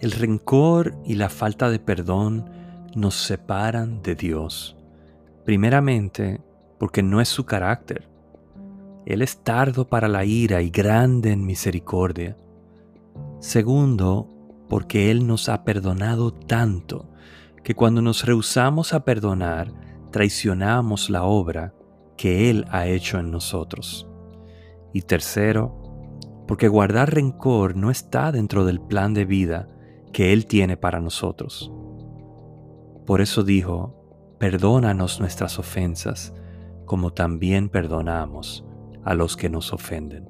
El rencor y la falta de perdón nos separan de Dios. Primeramente, porque no es su carácter. Él es tardo para la ira y grande en misericordia. Segundo, porque Él nos ha perdonado tanto que cuando nos rehusamos a perdonar, traicionamos la obra que Él ha hecho en nosotros. Y tercero, porque guardar rencor no está dentro del plan de vida que Él tiene para nosotros. Por eso dijo, perdónanos nuestras ofensas, como también perdonamos a los que nos ofenden.